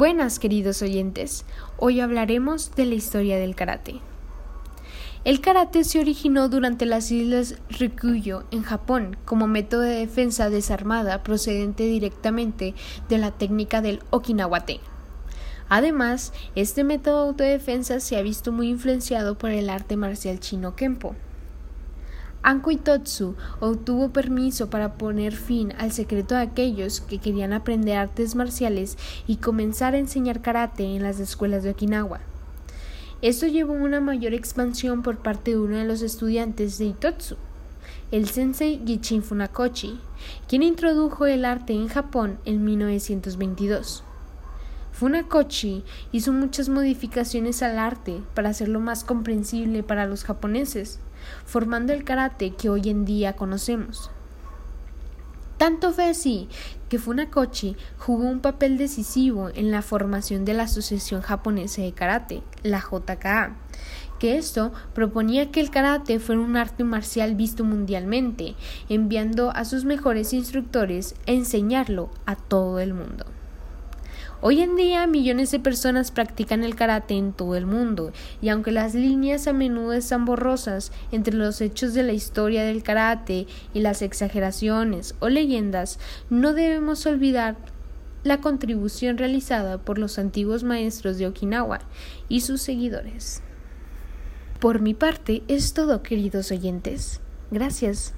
Buenas queridos oyentes, hoy hablaremos de la historia del karate. El karate se originó durante las islas Ryukyu en Japón como método de defensa desarmada procedente directamente de la técnica del Okinawate. Además, este método de autodefensa se ha visto muy influenciado por el arte marcial chino Kempo. Anko Itotsu obtuvo permiso para poner fin al secreto de aquellos que querían aprender artes marciales y comenzar a enseñar karate en las escuelas de Okinawa. Esto llevó a una mayor expansión por parte de uno de los estudiantes de Itotsu, el sensei Gichin Funakoshi, quien introdujo el arte en Japón en 1922. Funakoshi hizo muchas modificaciones al arte para hacerlo más comprensible para los japoneses, formando el karate que hoy en día conocemos. Tanto fue así que Funakoshi jugó un papel decisivo en la formación de la Asociación Japonesa de Karate, la JKA, que esto proponía que el karate fuera un arte marcial visto mundialmente, enviando a sus mejores instructores a enseñarlo a todo el mundo. Hoy en día millones de personas practican el karate en todo el mundo, y aunque las líneas a menudo están borrosas entre los hechos de la historia del karate y las exageraciones o leyendas, no debemos olvidar la contribución realizada por los antiguos maestros de Okinawa y sus seguidores. Por mi parte es todo, queridos oyentes. Gracias.